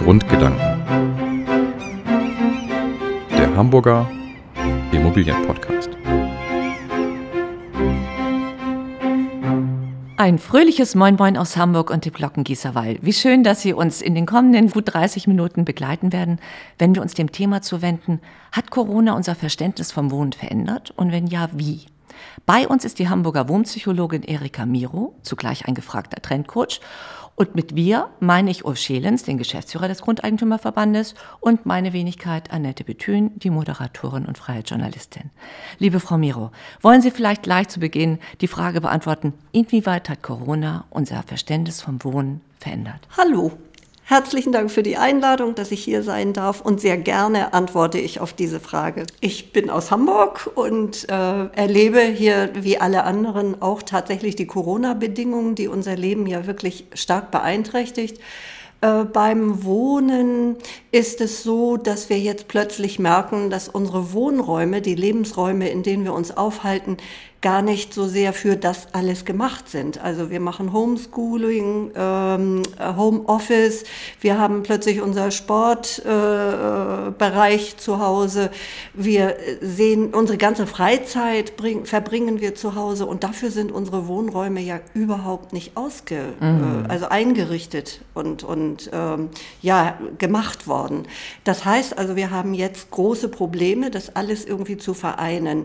Grundgedanken. Der Hamburger Immobilienpodcast. Ein fröhliches Moin Moin aus Hamburg und dem Glockengießerwall. Wie schön, dass Sie uns in den kommenden gut 30 Minuten begleiten werden, wenn wir uns dem Thema zuwenden, hat Corona unser Verständnis vom Wohnen verändert und wenn ja, wie? Bei uns ist die Hamburger Wohnpsychologin Erika Miro, zugleich ein gefragter Trendcoach. Und mit wir meine ich Ulf Schelens, den Geschäftsführer des Grundeigentümerverbandes, und meine Wenigkeit Annette Bethün, die Moderatorin und freie Journalistin. Liebe Frau Miro, wollen Sie vielleicht gleich zu Beginn die Frage beantworten, inwieweit hat Corona unser Verständnis vom Wohnen verändert? Hallo, Herzlichen Dank für die Einladung, dass ich hier sein darf und sehr gerne antworte ich auf diese Frage. Ich bin aus Hamburg und äh, erlebe hier wie alle anderen auch tatsächlich die Corona-Bedingungen, die unser Leben ja wirklich stark beeinträchtigt. Äh, beim Wohnen ist es so, dass wir jetzt plötzlich merken, dass unsere Wohnräume, die Lebensräume, in denen wir uns aufhalten, gar nicht so sehr für das alles gemacht sind. Also wir machen Homeschooling, ähm, Homeoffice, wir haben plötzlich unser Sportbereich äh, zu Hause, wir sehen unsere ganze Freizeit bring, verbringen wir zu Hause und dafür sind unsere Wohnräume ja überhaupt nicht ausge, mhm. äh, also eingerichtet und und ähm, ja gemacht worden. Das heißt also, wir haben jetzt große Probleme, das alles irgendwie zu vereinen.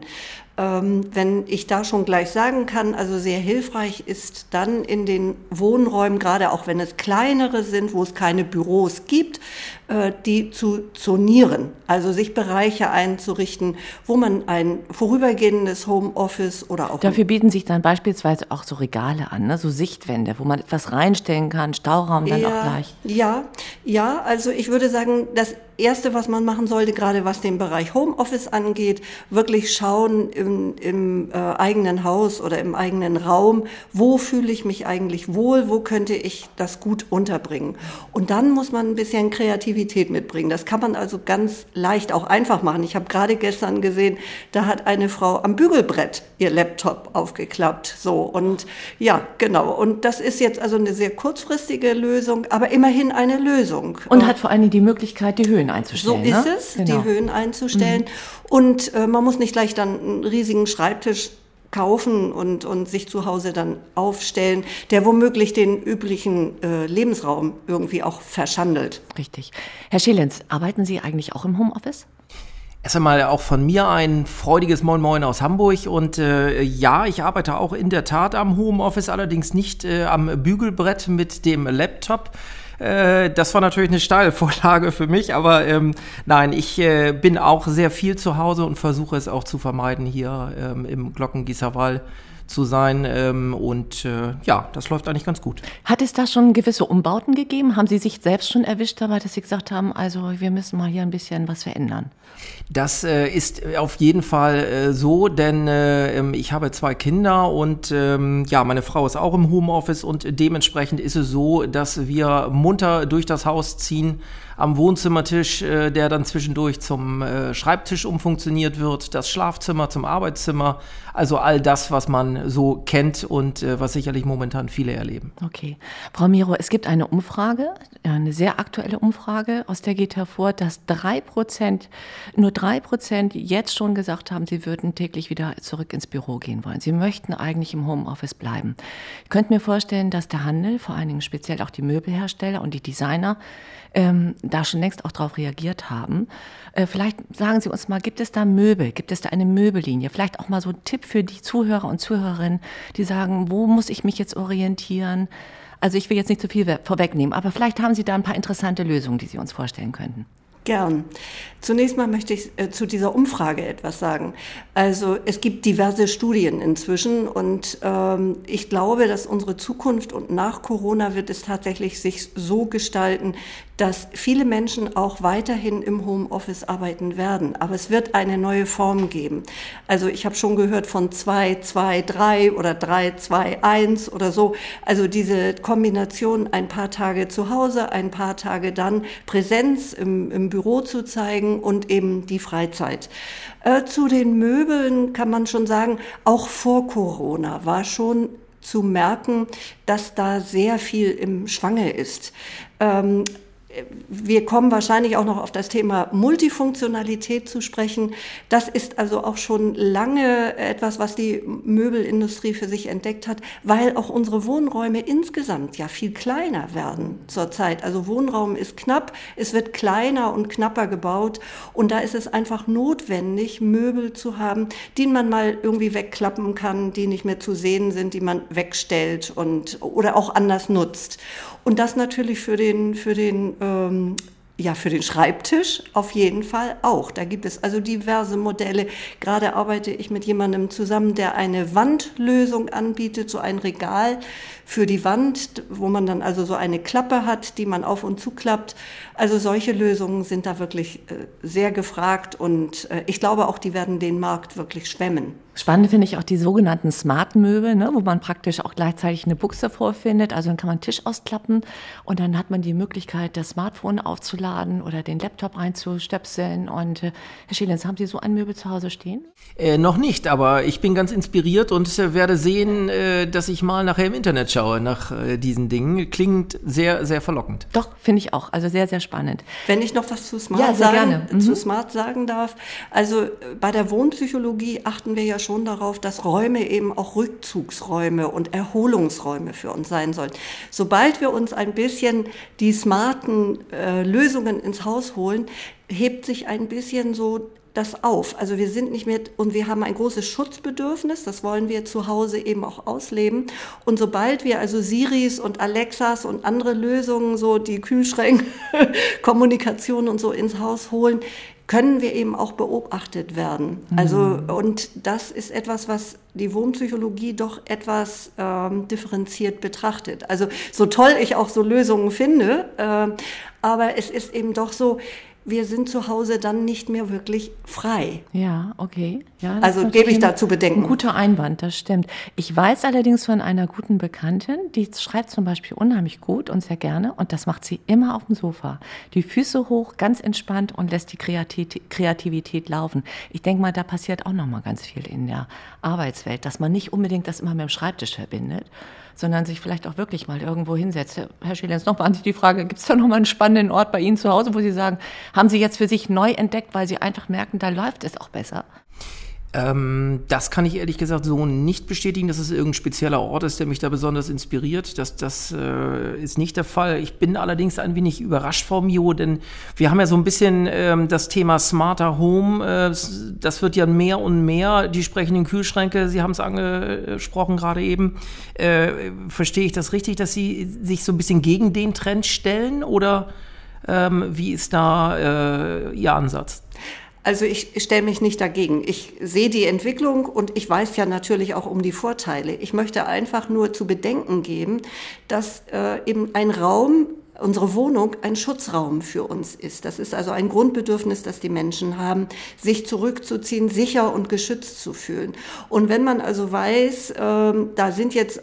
Ähm, wenn ich da schon gleich sagen kann, also sehr hilfreich ist dann in den Wohnräumen, gerade auch wenn es kleinere sind, wo es keine Büros gibt, die zu zonieren, also sich Bereiche einzurichten, wo man ein vorübergehendes Homeoffice oder auch. Dafür bieten sich dann beispielsweise auch so Regale an, ne? so Sichtwände, wo man etwas reinstellen kann, Stauraum dann ja, auch gleich. Ja, ja, also ich würde sagen, das Erste, was man machen sollte, gerade was den Bereich Homeoffice angeht, wirklich schauen im, im äh, eigenen Haus oder im eigenen Raum, wo fühle ich mich eigentlich wohl, wo könnte ich das gut unterbringen. Und dann muss man ein bisschen Kreativität mitbringen. Das kann man also ganz leicht auch einfach machen. Ich habe gerade gestern gesehen, da hat eine Frau am Bügelbrett ihr Laptop aufgeklappt. So und ja, genau. Und das ist jetzt also eine sehr kurzfristige Lösung, aber immerhin eine Lösung. Und hat vor allem die Möglichkeit, die Höhen einzustellen. So ist ne? es, genau. die Höhen einzustellen. Mhm. Und äh, man muss nicht gleich dann einen riesigen Schreibtisch kaufen und, und sich zu Hause dann aufstellen, der womöglich den üblichen äh, Lebensraum irgendwie auch verschandelt. Richtig. Herr Schelens, arbeiten Sie eigentlich auch im Homeoffice? Erst einmal auch von mir ein freudiges Moin Moin aus Hamburg. Und äh, ja, ich arbeite auch in der Tat am Homeoffice, allerdings nicht äh, am Bügelbrett mit dem Laptop. Äh, das war natürlich eine steile Vorlage für mich, aber ähm, nein, ich äh, bin auch sehr viel zu Hause und versuche es auch zu vermeiden, hier ähm, im Glockengießerwall zu sein. Ähm, und äh, ja, das läuft eigentlich ganz gut. Hat es da schon gewisse Umbauten gegeben? Haben Sie sich selbst schon erwischt dabei, dass Sie gesagt haben, also wir müssen mal hier ein bisschen was verändern? Das äh, ist auf jeden Fall äh, so, denn äh, ähm, ich habe zwei Kinder und ähm, ja, meine Frau ist auch im Homeoffice und dementsprechend ist es so, dass wir munter durch das Haus ziehen am Wohnzimmertisch, äh, der dann zwischendurch zum äh, Schreibtisch umfunktioniert wird, das Schlafzimmer zum Arbeitszimmer, also all das, was man so kennt und äh, was sicherlich momentan viele erleben. Okay. Frau Miro, es gibt eine Umfrage, eine sehr aktuelle Umfrage, aus der geht hervor, dass drei Prozent, nur drei Prozent jetzt schon gesagt haben, sie würden täglich wieder zurück ins Büro gehen wollen. Sie möchten eigentlich im Homeoffice bleiben. Ich könnte mir vorstellen, dass der Handel, vor allen Dingen speziell auch die Möbelhersteller und die Designer, ähm, da schon längst auch darauf reagiert haben. Äh, vielleicht sagen Sie uns mal, gibt es da Möbel? Gibt es da eine Möbellinie? Vielleicht auch mal so ein Tipp für die Zuhörer und Zuhörerinnen, die sagen, wo muss ich mich jetzt orientieren? Also ich will jetzt nicht zu viel vorwegnehmen, aber vielleicht haben Sie da ein paar interessante Lösungen, die Sie uns vorstellen könnten. Gern. Zunächst mal möchte ich äh, zu dieser Umfrage etwas sagen. Also es gibt diverse Studien inzwischen und ähm, ich glaube, dass unsere Zukunft und nach Corona wird es tatsächlich sich so gestalten, dass viele Menschen auch weiterhin im Homeoffice arbeiten werden. Aber es wird eine neue Form geben. Also ich habe schon gehört von 2, 2, 3 oder 3, 2, 1 oder so. Also diese Kombination ein paar Tage zu Hause, ein paar Tage dann Präsenz im, im Büro zu zeigen und eben die Freizeit. Äh, zu den Möbeln kann man schon sagen, auch vor Corona war schon zu merken, dass da sehr viel im Schwange ist. Ähm, wir kommen wahrscheinlich auch noch auf das Thema Multifunktionalität zu sprechen. Das ist also auch schon lange etwas, was die Möbelindustrie für sich entdeckt hat, weil auch unsere Wohnräume insgesamt ja viel kleiner werden zurzeit. Also Wohnraum ist knapp, es wird kleiner und knapper gebaut und da ist es einfach notwendig, Möbel zu haben, die man mal irgendwie wegklappen kann, die nicht mehr zu sehen sind, die man wegstellt und oder auch anders nutzt. Und das natürlich für den, für den ähm, ja, für den Schreibtisch auf jeden Fall auch. Da gibt es also diverse Modelle. Gerade arbeite ich mit jemandem zusammen, der eine Wandlösung anbietet, so ein Regal für die Wand, wo man dann also so eine Klappe hat, die man auf und zuklappt. Also solche Lösungen sind da wirklich äh, sehr gefragt und äh, ich glaube auch, die werden den Markt wirklich schwemmen. Spannend finde ich auch die sogenannten Smart-Möbel, ne, wo man praktisch auch gleichzeitig eine Buchse vorfindet. Also dann kann man einen Tisch ausklappen und dann hat man die Möglichkeit, das Smartphone aufzuladen oder den Laptop reinzustöpseln. Und äh, Herr Schielens, haben Sie so ein Möbel zu Hause stehen? Äh, noch nicht, aber ich bin ganz inspiriert und äh, werde sehen, äh, dass ich mal nachher im Internet schaue nach äh, diesen Dingen. Klingt sehr, sehr verlockend. Doch, finde ich auch. Also sehr, sehr spannend. Wenn ich noch was zu Smart, Ja, sagen. Mhm. zu Smart sagen darf. Also äh, bei der Wohnpsychologie achten wir ja schon darauf, dass Räume eben auch Rückzugsräume und Erholungsräume für uns sein sollen. Sobald wir uns ein bisschen die smarten äh, Lösungen ins Haus holen, hebt sich ein bisschen so das auf. Also wir sind nicht mehr und wir haben ein großes Schutzbedürfnis, das wollen wir zu Hause eben auch ausleben. Und sobald wir also Siris und Alexas und andere Lösungen, so die Kühlschränke, Kommunikation und so ins Haus holen, können wir eben auch beobachtet werden. Also und das ist etwas, was die Wohnpsychologie doch etwas ähm, differenziert betrachtet. Also so toll ich auch so Lösungen finde, äh, aber es ist eben doch so, wir sind zu Hause dann nicht mehr wirklich frei. Ja, okay. Ja, Also gebe ich natürlich da zu bedenken. Ein guter Einwand, das stimmt. Ich weiß allerdings von einer guten Bekanntin, die schreibt zum Beispiel unheimlich gut und sehr gerne und das macht sie immer auf dem Sofa. Die Füße hoch, ganz entspannt und lässt die Kreati- Kreativität laufen. Ich denke mal, da passiert auch noch mal ganz viel in der Arbeitswelt, dass man nicht unbedingt das immer mit dem Schreibtisch verbindet, sondern sich vielleicht auch wirklich mal irgendwo hinsetzt. Herr Schilens, noch mal an Sie die Frage, gibt es da noch mal einen spannenden Ort bei Ihnen zu Hause, wo Sie sagen, haben Sie jetzt für sich neu entdeckt, weil Sie einfach merken, da läuft es auch besser? Ähm, das kann ich ehrlich gesagt so nicht bestätigen, dass es irgendein spezieller Ort ist, der mich da besonders inspiriert. Das, das äh, ist nicht der Fall. Ich bin allerdings ein wenig überrascht vor Mio, denn wir haben ja so ein bisschen ähm, das Thema Smarter Home. Äh, das wird ja mehr und mehr. Die sprechenden Kühlschränke, Sie haben es angesprochen gerade eben. Äh, verstehe ich das richtig, dass Sie sich so ein bisschen gegen den Trend stellen oder ähm, wie ist da äh, Ihr Ansatz? Also ich stelle mich nicht dagegen. Ich sehe die Entwicklung und ich weiß ja natürlich auch um die Vorteile. Ich möchte einfach nur zu bedenken geben, dass äh, eben ein Raum, unsere Wohnung, ein Schutzraum für uns ist. Das ist also ein Grundbedürfnis, das die Menschen haben, sich zurückzuziehen, sicher und geschützt zu fühlen. Und wenn man also weiß, ähm, da sind jetzt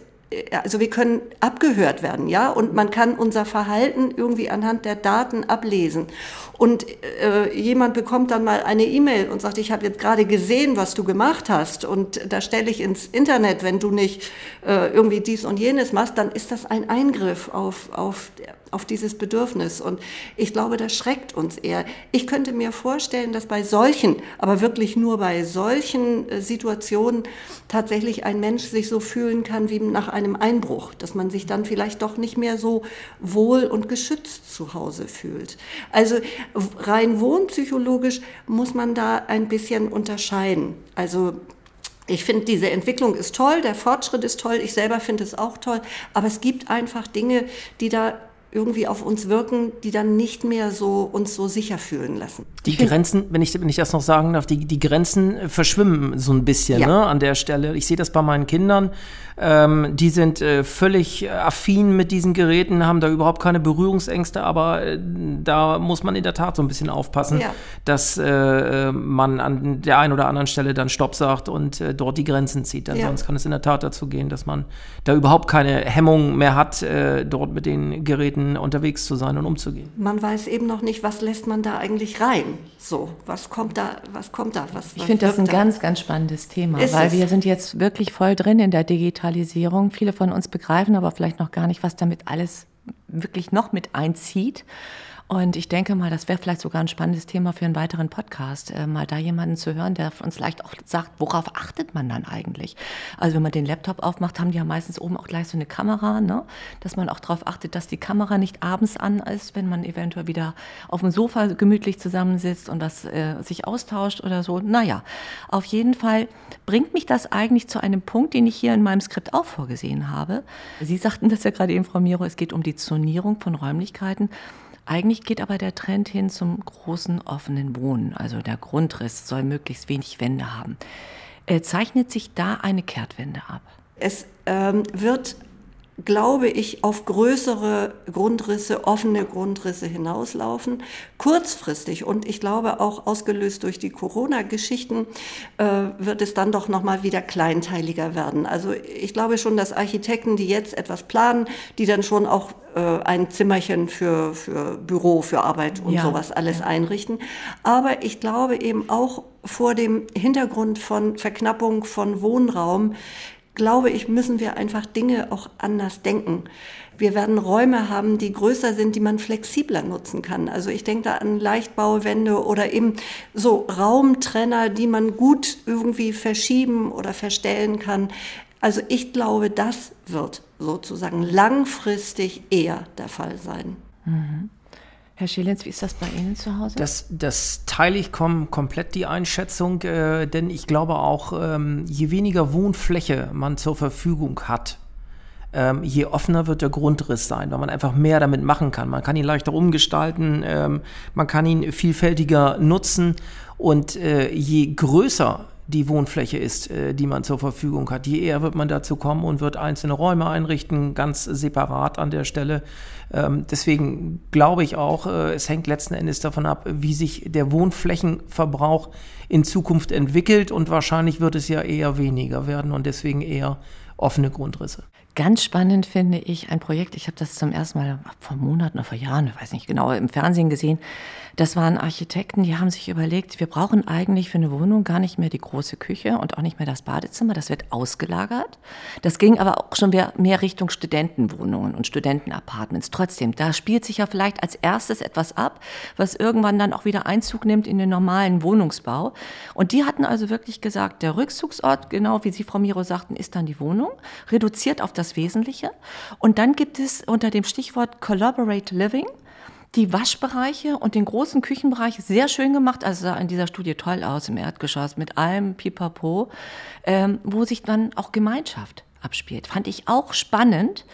also wir können abgehört werden, ja, und man kann unser Verhalten irgendwie anhand der Daten ablesen. Und äh, jemand bekommt dann mal eine E-Mail und sagt, ich habe jetzt gerade gesehen, was du gemacht hast, und da stelle ich ins Internet, wenn du nicht äh, irgendwie dies und jenes machst, dann ist das ein Eingriff auf, auf, auf dieses Bedürfnis. Und ich glaube, das schreckt uns eher. Ich könnte mir vorstellen, dass bei solchen, aber wirklich nur bei solchen äh, Situationen tatsächlich ein Mensch sich so fühlen kann wie nach einem Einbruch, dass man sich dann vielleicht doch nicht mehr so wohl und geschützt zu Hause fühlt. Also rein wohnpsychologisch muss man da ein bisschen unterscheiden. Also ich finde, diese Entwicklung ist toll, der Fortschritt ist toll, ich selber finde es auch toll, aber es gibt einfach Dinge, die da irgendwie auf uns wirken, die dann nicht mehr so uns so sicher fühlen lassen. Die Grenzen, wenn ich, wenn ich das noch sagen darf, die, die Grenzen äh, verschwimmen so ein bisschen Ja. ne, an der Stelle. Ich sehe das bei meinen Kindern. Ähm, die sind äh, völlig affin mit diesen Geräten, haben da überhaupt keine Berührungsängste, aber äh, da muss man in der Tat so ein bisschen aufpassen, Ja. dass äh, äh, man an der einen oder anderen Stelle dann Stopp sagt und äh, dort die Grenzen zieht. Denn Ja. sonst kann es in der Tat dazu gehen, dass man da überhaupt keine Hemmung mehr hat, äh, dort mit den Geräten unterwegs zu sein und umzugehen. Man weiß eben noch nicht, was lässt man da eigentlich rein. So, was kommt da, was kommt da, was Ich finde das ein da? ganz, ganz spannendes Thema, Ist weil es? wir sind jetzt wirklich voll drin in der Digitalisierung. Viele von uns begreifen aber vielleicht noch gar nicht, was damit alles wirklich noch mit einzieht. Und ich denke mal, das wäre vielleicht sogar ein spannendes Thema für einen weiteren Podcast, äh, mal da jemanden zu hören, der uns vielleicht auch sagt, worauf achtet man dann eigentlich? Also wenn man den Laptop aufmacht, haben die ja meistens oben auch gleich so eine Kamera, ne? dass man auch darauf achtet, dass die Kamera nicht abends an ist, wenn man eventuell wieder auf dem Sofa gemütlich zusammensitzt und das äh, sich austauscht oder so. Naja, auf jeden Fall bringt mich das eigentlich zu einem Punkt, den ich hier in meinem Skript auch vorgesehen habe. Sie sagten das ja gerade eben, Frau Miro, es geht um die Zonierung von Räumlichkeiten. Eigentlich geht aber der Trend hin zum großen offenen Wohnen. Also der Grundriss soll möglichst wenig Wände haben. Äh, zeichnet sich da eine Kehrtwende ab? Es ähm, wird glaube ich, auf größere Grundrisse, offene Grundrisse hinauslaufen. Kurzfristig und ich glaube auch ausgelöst durch die Corona-Geschichten äh, wird es dann doch noch mal wieder kleinteiliger werden. Also ich glaube schon, dass Architekten, die jetzt etwas planen, die dann schon auch äh, ein Zimmerchen für, für Büro, für Arbeit und ja. sowas alles ja. einrichten. Aber ich glaube eben auch vor dem Hintergrund von Verknappung von Wohnraum glaube ich, müssen wir einfach Dinge auch anders denken. Wir werden Räume haben, die größer sind, die man flexibler nutzen kann. Also ich denke da an Leichtbauwände oder eben so Raumtrenner, die man gut irgendwie verschieben oder verstellen kann. Also ich glaube, das wird sozusagen langfristig eher der Fall sein. Mhm. Herr Schilens, wie ist das bei Ihnen zu Hause? Das, das teile ich kom komplett die Einschätzung, äh, denn ich glaube auch, ähm, je weniger Wohnfläche man zur Verfügung hat, ähm, je offener wird der Grundriss sein, weil man einfach mehr damit machen kann. Man kann ihn leichter umgestalten, ähm, man kann ihn vielfältiger nutzen und äh, je größer die Wohnfläche ist, äh, die man zur Verfügung hat. Je eher wird man dazu kommen und wird einzelne Räume einrichten, ganz separat an der Stelle. Ähm, deswegen glaube ich auch, äh, es hängt letzten Endes davon ab, wie sich der Wohnflächenverbrauch in Zukunft entwickelt und wahrscheinlich wird es ja eher weniger werden und deswegen eher offene Grundrisse. Ganz spannend finde ich ein Projekt, ich habe das zum ersten Mal vor Monaten oder vor Jahren, ich weiß nicht genau, im Fernsehen gesehen. Das waren Architekten, die haben sich überlegt, wir brauchen eigentlich für eine Wohnung gar nicht mehr die große Küche und auch nicht mehr das Badezimmer, das wird ausgelagert. Das ging aber auch schon mehr, mehr Richtung Studentenwohnungen und Studentenapartments. Trotzdem, da spielt sich ja vielleicht als erstes etwas ab, was irgendwann dann auch wieder Einzug nimmt in den normalen Wohnungsbau. Und die hatten also wirklich gesagt, der Rückzugsort, genau wie Sie, Frau Miro, sagten, ist dann die Wohnung, reduziert auf das Wesentliche. Und dann gibt es unter dem Stichwort Collaborate Living die Waschbereiche und den großen Küchenbereich sehr schön gemacht. Also sah in dieser Studie toll aus im Erdgeschoss mit allem Pipapo, ähm, wo sich dann auch Gemeinschaft abspielt. Fand ich auch spannend,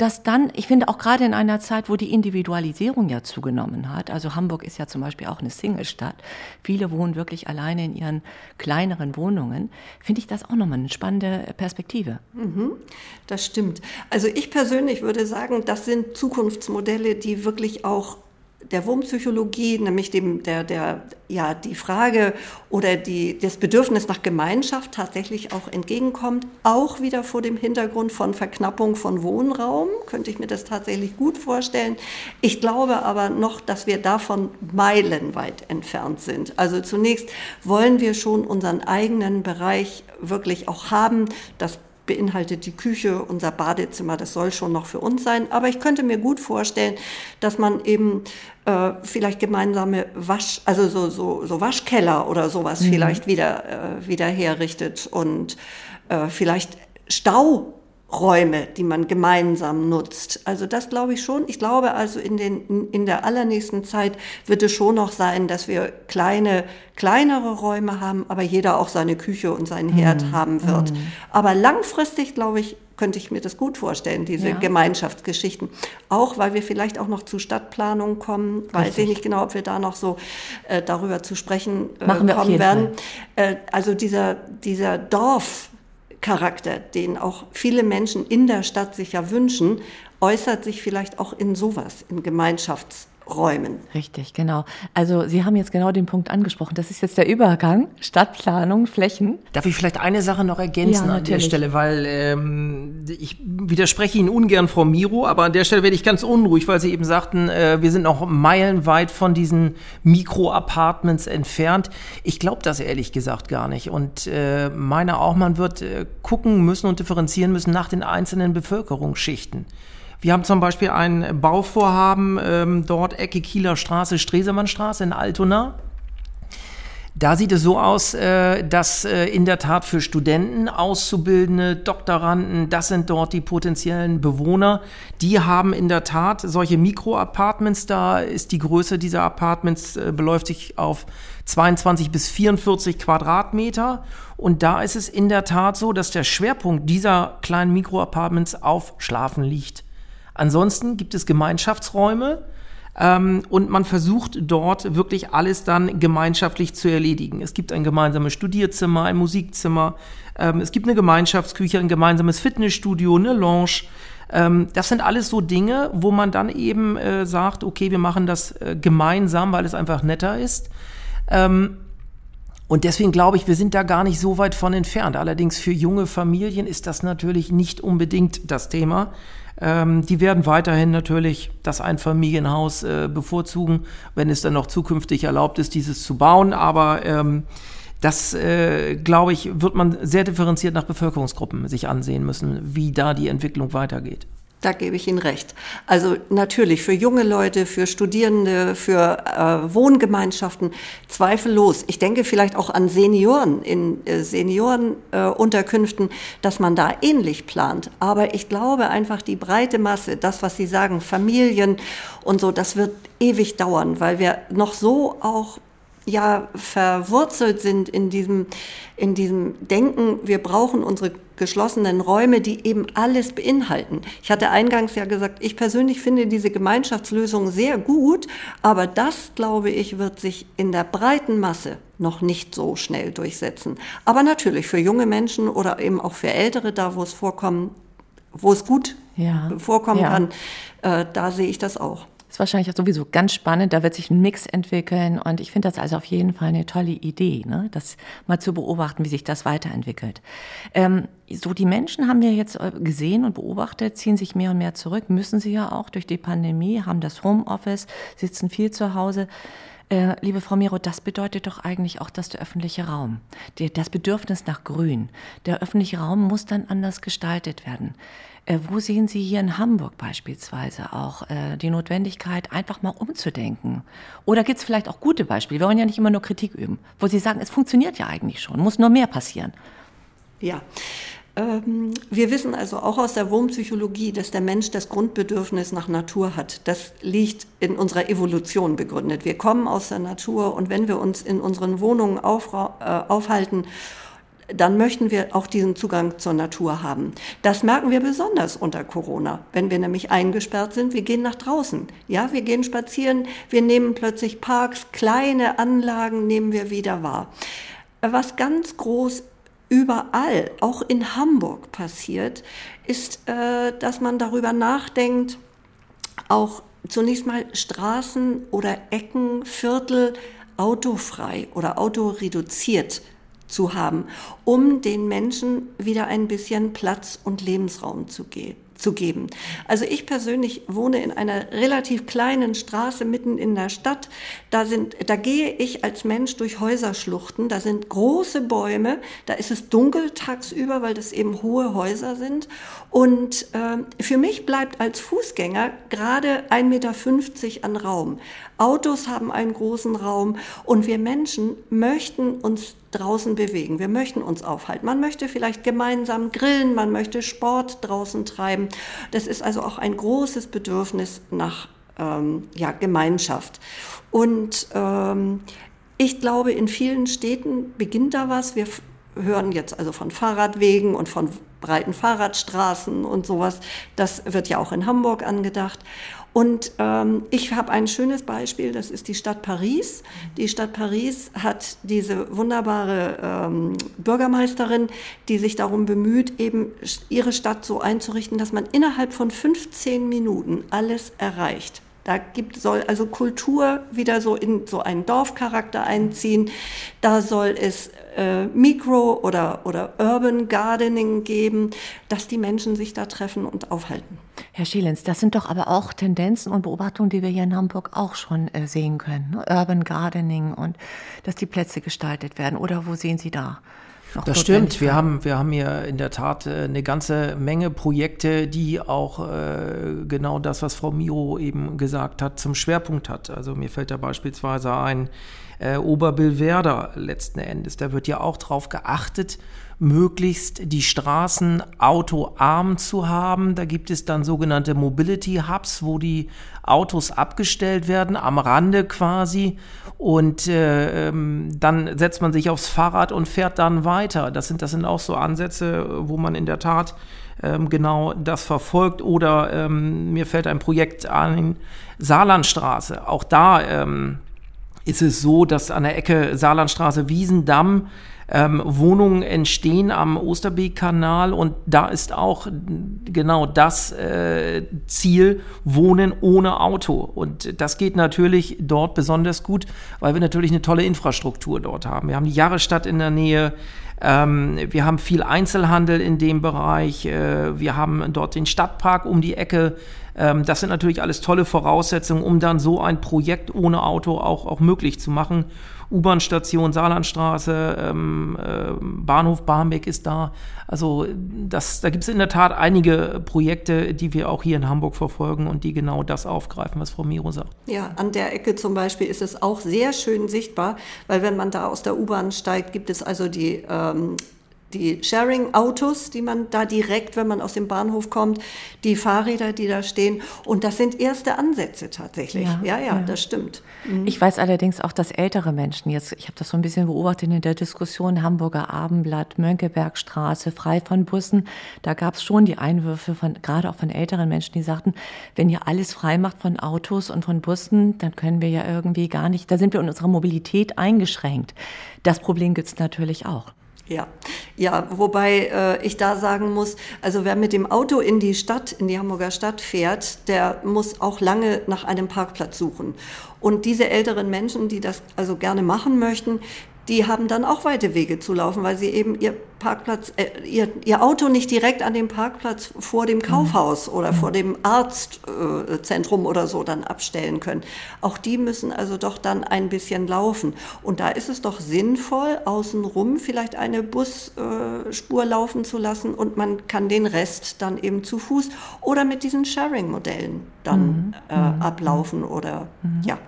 dass dann, ich finde auch gerade in einer Zeit, wo die Individualisierung ja zugenommen hat, also Hamburg ist ja zum Beispiel auch eine Single-Stadt, viele wohnen wirklich alleine in ihren kleineren Wohnungen, finde ich das auch nochmal eine spannende Perspektive. Mhm, das stimmt. Also ich persönlich würde sagen, das sind Zukunftsmodelle, die wirklich auch der Wohnpsychologie, nämlich dem, der, der, ja, die Frage oder die, das Bedürfnis nach Gemeinschaft tatsächlich auch entgegenkommt, auch wieder vor dem Hintergrund von Verknappung von Wohnraum, könnte ich mir das tatsächlich gut vorstellen. Ich glaube aber noch, dass wir davon meilenweit entfernt sind. Also zunächst wollen wir schon unseren eigenen Bereich wirklich auch haben. Das beinhaltet die Küche, unser Badezimmer, das soll schon noch für uns sein. Aber ich könnte mir gut vorstellen, dass man eben äh, vielleicht gemeinsame Wasch, also so, so, so Waschkeller oder sowas mhm. vielleicht wieder, äh, wieder herrichtet und äh, vielleicht Stau Räume, die man gemeinsam nutzt. Also das glaube ich schon. Ich glaube also in, den, in der allernächsten Zeit wird es schon noch sein, dass wir kleine, kleinere Räume haben, aber jeder auch seine Küche und seinen Herd mm. haben wird. Mm. Aber langfristig, glaube ich, könnte ich mir das gut vorstellen, diese ja. Gemeinschaftsgeschichten. Auch weil wir vielleicht auch noch zu Stadtplanung kommen. Richtig. Weiß ich nicht genau, ob wir da noch so äh, darüber zu sprechen äh, kommen werden. Äh, also dieser, dieser Dorf, Charakter, den auch viele Menschen in der Stadt sich ja wünschen, äußert sich vielleicht auch in sowas, in Gemeinschafts- Räumen. Richtig, genau. Also Sie haben jetzt genau den Punkt angesprochen. Das ist jetzt der Übergang, Stadtplanung, Flächen. Darf ich vielleicht eine Sache noch ergänzen ja, an der Stelle, weil ähm, ich widerspreche Ihnen ungern, Frau Miro, aber an der Stelle werde ich ganz unruhig, weil Sie eben sagten, äh, wir sind noch meilenweit von diesen Mikro-Apartments entfernt. Ich glaube das ehrlich gesagt gar nicht und äh, meine auch, man wird äh, gucken müssen und differenzieren müssen nach den einzelnen Bevölkerungsschichten Wir haben zum Beispiel ein Bauvorhaben ähm, dort, Ecke Kieler Straße, Stresemannstraße in Altona. Da sieht es so aus, äh, dass äh, in der Tat für Studenten, Auszubildende, Doktoranden, das sind dort die potenziellen Bewohner, die haben in der Tat solche Mikro-Apartments. Da ist die Größe dieser Apartments, äh, beläuft sich auf 22 bis 44 Quadratmeter. Und da ist es in der Tat so, dass der Schwerpunkt dieser kleinen Mikro-Apartments auf Schlafen liegt. Ansonsten gibt es Gemeinschaftsräume, ähm, und man versucht dort wirklich alles dann gemeinschaftlich zu erledigen. Es gibt ein gemeinsames Studierzimmer, ein Musikzimmer, ähm, es gibt eine Gemeinschaftsküche, ein gemeinsames Fitnessstudio, eine Lounge. Ähm, das sind alles so Dinge, wo man dann eben äh, sagt, okay, wir machen das äh, gemeinsam, weil es einfach netter ist. Ähm, und deswegen glaube ich, wir sind da gar nicht so weit von entfernt. Allerdings für junge Familien ist das natürlich nicht unbedingt das Thema. Ähm, die werden weiterhin natürlich das Einfamilienhaus äh, bevorzugen, wenn es dann noch zukünftig erlaubt ist, dieses zu bauen. Aber ähm, das, äh, glaube ich, wird man sehr differenziert nach Bevölkerungsgruppen sich ansehen müssen, wie da die Entwicklung weitergeht. Da gebe ich Ihnen recht. Also natürlich für junge Leute, für Studierende, für äh, Wohngemeinschaften zweifellos. Ich denke vielleicht auch an Senioren in äh, Seniorenunterkünften, äh, dass man da ähnlich plant. Aber ich glaube einfach die breite Masse, das was Sie sagen, Familien und so, das wird ewig dauern, weil wir noch so auch ja verwurzelt sind in diesem, in diesem Denken, wir brauchen unsere geschlossenen Räume, die eben alles beinhalten. Ich hatte eingangs ja gesagt, ich persönlich finde diese Gemeinschaftslösung sehr gut, aber das, glaube ich, wird sich in der breiten Masse noch nicht so schnell durchsetzen. Aber natürlich für junge Menschen oder eben auch für Ältere, da wo es vorkommen, wo es gut ja. vorkommen ja. kann, äh, da sehe ich das auch ist wahrscheinlich sowieso ganz spannend. Da wird sich ein Mix entwickeln. Und ich finde das also auf jeden Fall eine tolle Idee, ne? das mal zu beobachten, wie sich das weiterentwickelt. Ähm, so, die Menschen haben ja jetzt äh, gesehen und beobachtet, ziehen sich mehr und mehr zurück, müssen sie ja auch durch die Pandemie, haben das Homeoffice, sitzen viel zu Hause. Äh, liebe Frau Miro, das bedeutet doch eigentlich auch, dass der öffentliche Raum, die, das Bedürfnis nach Grün, der öffentliche Raum muss dann anders gestaltet werden. Äh, wo sehen Sie hier in Hamburg beispielsweise auch äh, die Notwendigkeit, einfach mal umzudenken? Oder gibt es vielleicht auch gute Beispiele? Wir wollen ja nicht immer nur Kritik üben, wo Sie sagen, es funktioniert ja eigentlich schon, muss nur mehr passieren. Ja. Ähm, wir wissen also auch aus der Wohnpsychologie, dass der Mensch das Grundbedürfnis nach Natur hat. Das liegt in unserer Evolution begründet. Wir kommen aus der Natur und wenn wir uns in unseren Wohnungen auf, äh, aufhalten dann möchten wir auch diesen Zugang zur Natur haben. Das merken wir besonders unter Corona, wenn wir nämlich eingesperrt sind. Wir gehen nach draußen. Ja, wir gehen spazieren. Wir nehmen plötzlich Parks, kleine Anlagen nehmen wir wieder wahr. Was ganz groß überall, auch in Hamburg passiert, ist, äh, dass man darüber nachdenkt, auch zunächst mal Straßen oder Ecken, Viertel autofrei oder autoreduziert zu haben, um den Menschen wieder ein bisschen Platz und Lebensraum zu geben zu geben. Also ich persönlich wohne in einer relativ kleinen Straße mitten in der Stadt. Da sind, da gehe ich als Mensch durch Häuserschluchten. Da sind große Bäume. Da ist es dunkel tagsüber, weil das eben hohe Häuser sind. Und äh, für mich bleibt als Fußgänger gerade 1,50 Meter an Raum. Autos haben einen großen Raum und wir Menschen möchten uns draußen bewegen. Wir möchten uns aufhalten. Man möchte vielleicht gemeinsam grillen, man möchte Sport draußen treiben. Das ist also auch ein großes Bedürfnis nach ähm, ja, Gemeinschaft. Und ähm, ich glaube, in vielen Städten beginnt da was. Wir hören jetzt also von Fahrradwegen und von breiten Fahrradstraßen und sowas. Das wird ja auch in Hamburg angedacht. Und ähm, ich habe ein schönes Beispiel, das ist die Stadt Paris. Die Stadt Paris hat diese wunderbare ähm, Bürgermeisterin, die sich darum bemüht, eben ihre Stadt so einzurichten, dass man innerhalb von 15 Minuten alles erreicht. Da gibt, soll also Kultur wieder so in so einen Dorfcharakter einziehen. Da soll es äh, Mikro- oder, oder Urban Gardening geben, dass die Menschen sich da treffen und aufhalten. Herr Schielens, das sind doch aber auch Tendenzen und Beobachtungen, die wir hier in Hamburg auch schon äh, sehen können. Ne? Urban Gardening und dass die Plätze gestaltet werden. Oder wo sehen Sie da das stimmt. Wir haben, wir haben hier in der Tat äh, eine ganze Menge Projekte, die auch äh, genau das, was Frau Miro eben gesagt hat, zum Schwerpunkt hat. Also mir fällt da beispielsweise ein äh, Oberbillwerder letzten Endes. Da wird ja auch darauf geachtet, möglichst die Straßen autoarm zu haben. Da gibt es dann sogenannte Mobility Hubs, wo die Autos abgestellt werden, am Rande quasi. Und äh, ähm, dann setzt man sich aufs Fahrrad und fährt dann weiter. Das sind, das sind auch so Ansätze, wo man in der Tat ähm, genau das verfolgt. Oder ähm, mir fällt ein Projekt an, Saarlandstraße. Auch da ähm, ist es so, dass an der Ecke Saarlandstraße Wiesendamm ähm, Wohnungen entstehen am Osterbeek-Kanal und da ist auch genau das äh, Ziel, Wohnen ohne Auto. Und das geht natürlich dort besonders gut, weil wir natürlich eine tolle Infrastruktur dort haben. Wir haben die Jahrestadt in der Nähe, ähm, wir haben viel Einzelhandel in dem Bereich, äh, wir haben dort den Stadtpark um die Ecke. Ähm, das sind natürlich alles tolle Voraussetzungen, um dann so ein Projekt ohne Auto auch, auch möglich zu machen. U-Bahn-Station Saarlandstraße, ähm, äh, Bahnhof Barmbek ist da. Also das, da gibt es in der Tat einige Projekte, die wir auch hier in Hamburg verfolgen und die genau das aufgreifen, was Frau Miro sagt. Ja, an der Ecke zum Beispiel ist es auch sehr schön sichtbar, weil wenn man da aus der U-Bahn steigt, gibt es also die ähm, die Sharing-Autos, die man da direkt, wenn man aus dem Bahnhof kommt, die Fahrräder, die da stehen. Und das sind erste Ansätze tatsächlich. Ja, ja, ja, ja. das stimmt. Mhm. Ich weiß allerdings auch, dass ältere Menschen jetzt, ich habe das so ein bisschen beobachtet in der Diskussion, Hamburger Abendblatt, Mönckebergstraße, frei von Bussen, da gab es schon die Einwürfe von, gerade auch von älteren Menschen, die sagten, wenn ihr alles frei macht von Autos und von Bussen, dann können wir ja irgendwie gar nicht, da sind wir in unserer Mobilität eingeschränkt. Das Problem gibt es natürlich auch. Ja, ja, wobei äh, ich da sagen muss, also wer mit dem Auto in die Stadt, in die Hamburger Stadt fährt, der muss auch lange nach einem Parkplatz suchen. Und diese älteren Menschen, die das also gerne machen möchten, die haben dann auch weite Wege zu laufen, weil sie eben ihr Parkplatz, äh, ihr, ihr Auto nicht direkt an dem Parkplatz vor dem Kaufhaus mhm. oder vor dem Arztzentrum äh, oder so dann abstellen können. Auch die müssen also doch dann ein bisschen laufen. Und da ist es doch sinnvoll, außenrum vielleicht eine Busspur äh, laufen zu lassen und man kann den Rest dann eben zu Fuß oder mit diesen Sharing-Modellen dann mhm. äh, mhm. ablaufen oder mhm. ja.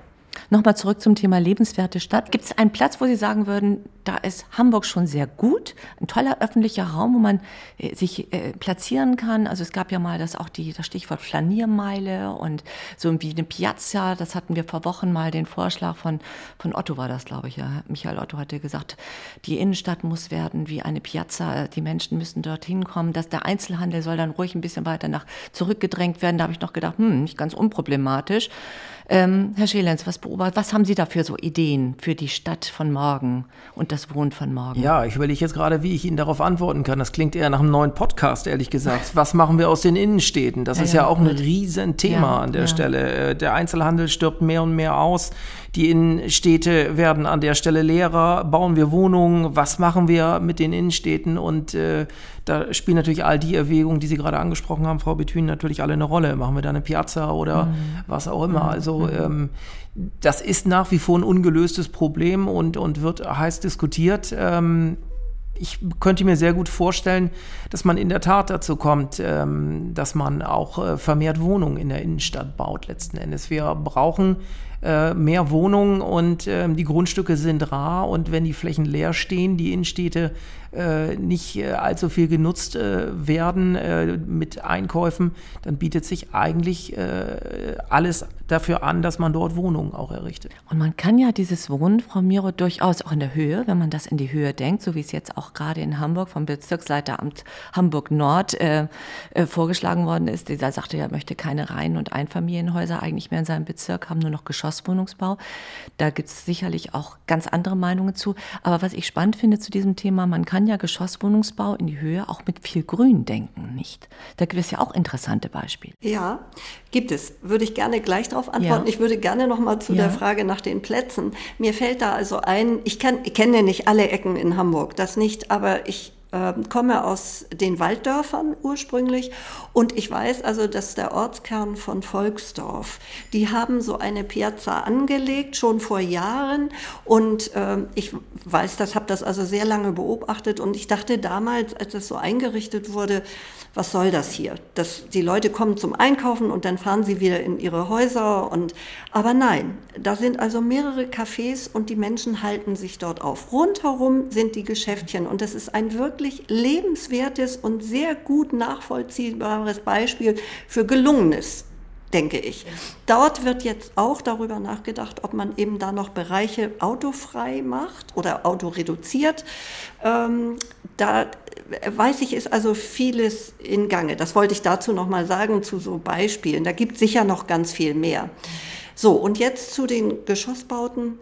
Nochmal zurück zum Thema lebenswerte Stadt. Gibt es einen Platz, wo Sie sagen würden, da ist Hamburg schon sehr gut, ein toller öffentlicher Raum, wo man äh, sich äh, platzieren kann. Also es gab ja mal das auch die, das Stichwort Flaniermeile und so wie eine Piazza. Das hatten wir vor Wochen mal den Vorschlag von, von Otto war das, glaube ich. Ja. Michael Otto hatte gesagt, die Innenstadt muss werden wie eine Piazza. Die Menschen müssen dorthin kommen. Dass der Einzelhandel soll dann ruhig ein bisschen weiter nach zurückgedrängt werden. Da habe ich noch gedacht, hm, nicht ganz unproblematisch. Ähm, Herr Schelenz, was beobachtet, was haben Sie da für so Ideen für die Stadt von morgen und das Wohnen von morgen? Ja, ich überlege jetzt gerade, wie ich Ihnen darauf antworten kann. Das klingt eher nach einem neuen Podcast, ehrlich gesagt. Was machen wir aus den Innenstädten? Das ja, ist ja, ja auch ein Riesenthema ja, an der Stelle. Äh, der Einzelhandel stirbt mehr und mehr aus. Die Innenstädte werden an der Stelle leerer. Bauen wir Wohnungen? Was machen wir mit den Innenstädten? Und äh, da spielen natürlich all die Erwägungen, die Sie gerade angesprochen haben, Frau Bethün, natürlich alle eine Rolle. Machen wir da eine Piazza oder mhm. was auch immer. Also mhm. ähm, das ist nach wie vor ein ungelöstes Problem und, und wird heiß diskutiert. Ähm, ich könnte mir sehr gut vorstellen, dass man in der Tat dazu kommt, ähm, dass man auch äh, vermehrt Wohnungen in der Innenstadt baut letzten Endes. Wir brauchen äh, mehr Wohnungen und ähm, die Grundstücke sind rar und wenn die Flächen leer stehen, die Innenstädte äh, nicht allzu viel genutzt werden mit Einkäufen, dann bietet sich eigentlich alles dafür an, dass man dort Wohnungen auch errichtet. Und man kann ja dieses Wohnen, Frau Miro, durchaus auch in der Höhe, wenn man das in die Höhe denkt, so wie es jetzt auch gerade in Hamburg vom Bezirksleiteramt Hamburg Nord äh, äh, vorgeschlagen worden ist. Der sagte, er möchte keine Reihen- und Einfamilienhäuser eigentlich mehr in seinem Bezirk haben, nur noch Geschosswohnungsbau. Da gibt es sicherlich auch ganz andere Meinungen zu. Aber was ich spannend finde zu diesem Thema, man kann ja Geschosswohnungsbau in die Höhe auch mit viel Grün denken, nicht? Da gibt es ja auch interessante Beispiele. Ja, gibt es. Würde ich gerne gleich darauf antworten. Ja. Ich würde gerne noch mal zu ja. der Frage nach den Plätzen. Mir fällt da also ein, ich, ich kenne nicht alle Ecken in Hamburg, das nicht, aber ich komme aus den Walddörfern ursprünglich und ich weiß also, dass der Ortskern von Volksdorf, die haben so eine Piazza angelegt, schon vor Jahren und äh, ich weiß das, habe das also sehr lange beobachtet und ich dachte damals, als es so eingerichtet wurde, was soll das hier? Das, die Leute kommen zum Einkaufen und dann fahren sie wieder in ihre Häuser und, aber nein, da sind also mehrere Cafés und die Menschen halten sich dort auf. Rundherum sind die Geschäftchen und das ist ein wirklich lebenswertes und sehr gut nachvollziehbares Beispiel für gelungenes denke ich. Dort wird jetzt auch darüber nachgedacht, ob man eben da noch Bereiche autofrei macht oder autoreduziert. Ähm, da weiß ich, ist also vieles in Gange. Das wollte ich dazu noch mal sagen, zu so Beispielen. Da gibt es sicher noch ganz viel mehr. So, und jetzt zu den Geschossbauten.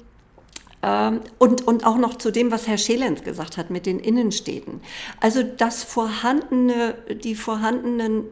Ähm, und, und auch noch zu dem, was Herr Schelens gesagt hat mit den Innenstädten. Also das vorhandene, die vorhandenen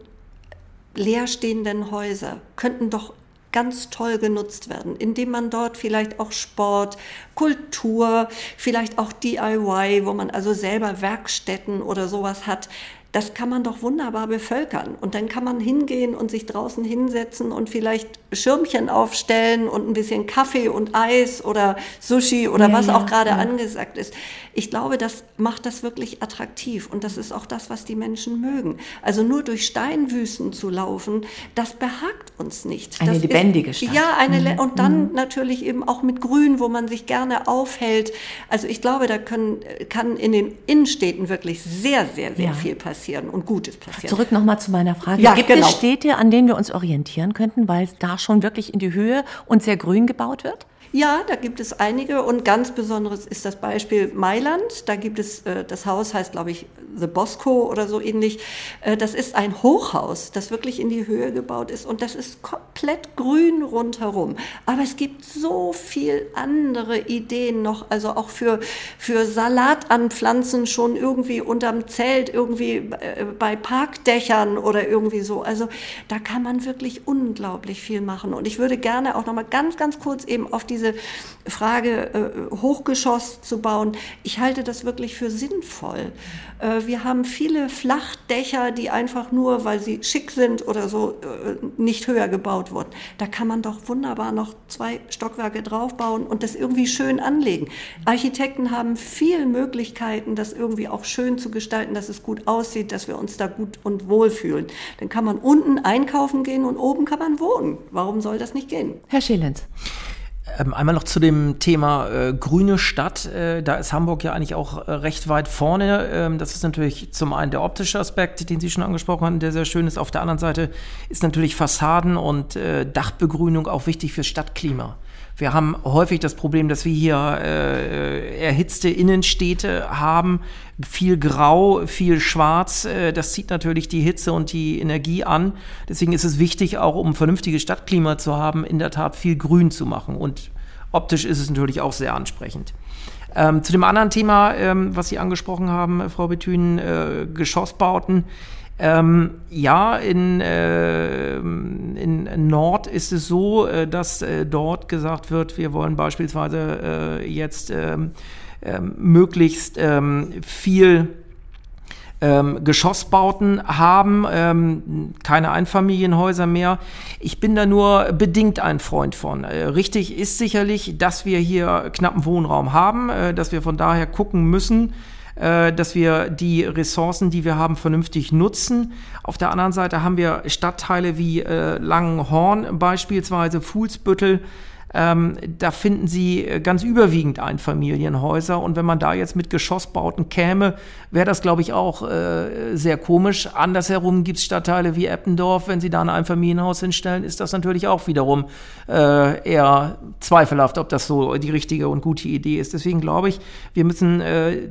leerstehenden Häuser könnten doch ganz toll genutzt werden, indem man dort vielleicht auch Sport, Kultur, vielleicht auch DIY, wo man also selber Werkstätten oder sowas hat, das kann man doch wunderbar bevölkern. Und dann kann man hingehen und sich draußen hinsetzen und vielleicht Schirmchen aufstellen und ein bisschen Kaffee und Eis oder Sushi oder ja, was ja, auch gerade ja. angesagt ist. Ich glaube, das macht das wirklich attraktiv und das ist auch das, was die Menschen mögen. Also nur durch Steinwüsten zu laufen, das behagt uns nicht. Eine das lebendige Stadt. Ja, eine mhm. und dann mhm. natürlich eben auch mit Grün, wo man sich gerne aufhält. Also ich glaube, da können, kann in den Innenstädten wirklich sehr, sehr, sehr viel passieren und Gutes passieren. Zurück nochmal zu meiner Frage. Ja, Gibt genau. es Städte, an denen wir uns orientieren könnten, weil da schon wirklich in die Höhe und sehr grün gebaut wird? Ja, da gibt es einige und ganz besonderes ist das Beispiel Mailand. Da gibt es, äh, das Haus heißt, glaube ich, The Bosco oder so ähnlich. Äh, das ist ein Hochhaus, das wirklich in die Höhe gebaut ist und das ist komplett grün rundherum. Aber es gibt so viel andere Ideen noch, also auch für, für Salat anpflanzen schon irgendwie unterm Zelt, irgendwie äh, bei Parkdächern oder irgendwie so. Also da kann man wirklich unglaublich viel machen. Und ich würde gerne auch noch mal ganz, ganz kurz eben auf die diese Frage äh, Hochgeschoss zu bauen, ich halte das wirklich für sinnvoll. Äh, wir haben viele Flachdächer, die einfach nur, weil sie schick sind oder so, äh, nicht höher gebaut wurden. Da kann man doch wunderbar noch zwei Stockwerke draufbauen und das irgendwie schön anlegen. Architekten haben viele Möglichkeiten, das irgendwie auch schön zu gestalten, dass es gut aussieht, dass wir uns da gut und wohl fühlen. Dann kann man unten einkaufen gehen und oben kann man wohnen. Warum soll das nicht gehen? Herr Schelenz. Ähm, einmal noch zu dem Thema äh, grüne Stadt. Äh, da ist Hamburg ja eigentlich auch äh, recht weit vorne. Ähm, das ist natürlich zum einen der optische Aspekt, den Sie schon angesprochen haben, der sehr schön ist. Auf der anderen Seite ist natürlich Fassaden und äh, Dachbegrünung auch wichtig fürs Stadtklima. Wir haben häufig das Problem, dass wir hier äh, erhitzte Innenstädte haben, viel Grau, viel Schwarz. Äh, das zieht natürlich die Hitze und die Energie an. Deswegen ist es wichtig, auch um vernünftiges Stadtklima zu haben, in der Tat viel Grün zu machen. Und optisch ist es natürlich auch sehr ansprechend. Ähm, zu dem anderen Thema, ähm, was Sie angesprochen haben, Frau Bethün, äh, Geschossbauten. Ähm, ja, in, äh, in Nord ist es so, äh, dass äh, dort gesagt wird, wir wollen beispielsweise äh, jetzt ähm, ähm, möglichst ähm, viel ähm, Geschossbauten haben, ähm, keine Einfamilienhäuser mehr. Ich bin da nur bedingt ein Freund von. Äh, richtig ist sicherlich, dass wir hier knappen Wohnraum haben, äh, dass wir von daher gucken müssen, dass wir die Ressourcen, die wir haben, vernünftig nutzen. Auf der anderen Seite haben wir Stadtteile wie äh, Langenhorn beispielsweise, Fuhlsbüttel, ähm, da finden Sie äh, ganz überwiegend Einfamilienhäuser. Und wenn man da jetzt mit Geschossbauten käme, wäre das, glaube ich, auch äh, sehr komisch. Andersherum gibt es Stadtteile wie Eppendorf. Wenn Sie da ein Einfamilienhaus hinstellen, ist das natürlich auch wiederum äh, eher zweifelhaft, ob das so die richtige und gute Idee ist. Deswegen glaube ich, wir müssen äh,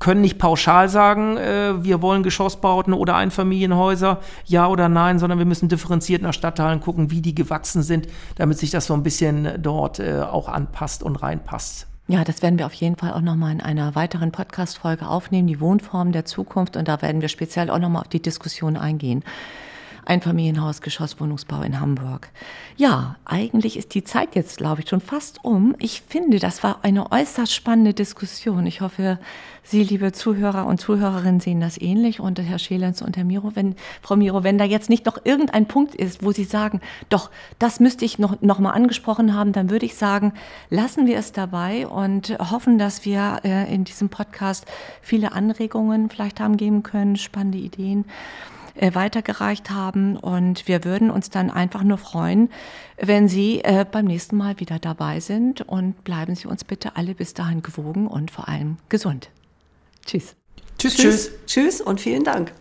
können nicht pauschal sagen, äh, wir wollen Geschossbauten oder Einfamilienhäuser, ja oder nein, sondern wir müssen differenziert nach Stadtteilen gucken, wie die gewachsen sind, damit sich das so ein bisschen dort äh, auch anpasst und reinpasst. Ja, das werden wir auf jeden Fall auch nochmal in einer weiteren Podcast-Folge aufnehmen, die Wohnform der Zukunft. Und da werden wir speziell auch nochmal auf die Diskussion eingehen. Einfamilienhaus, Geschosswohnungsbau in Hamburg. Ja, eigentlich ist die Zeit jetzt, glaube ich, schon fast um. Ich finde, das war eine äußerst spannende Diskussion. Ich hoffe, Sie, liebe Zuhörer und Zuhörerinnen, sehen das ähnlich und Herr Schelenz und Herr Miro, wenn, Frau Miro, wenn da jetzt nicht noch irgendein Punkt ist, wo Sie sagen, doch, das müsste ich noch, noch mal angesprochen haben, dann würde ich sagen, lassen wir es dabei und hoffen, dass wir äh, in diesem Podcast viele Anregungen vielleicht haben geben können, spannende Ideen äh, weitergereicht haben. Und wir würden uns dann einfach nur freuen, wenn Sie äh, beim nächsten Mal wieder dabei sind. Und bleiben Sie uns bitte alle bis dahin gewogen und vor allem gesund. Tschüss. Tschüss. Tschüss, tschüss und vielen Dank.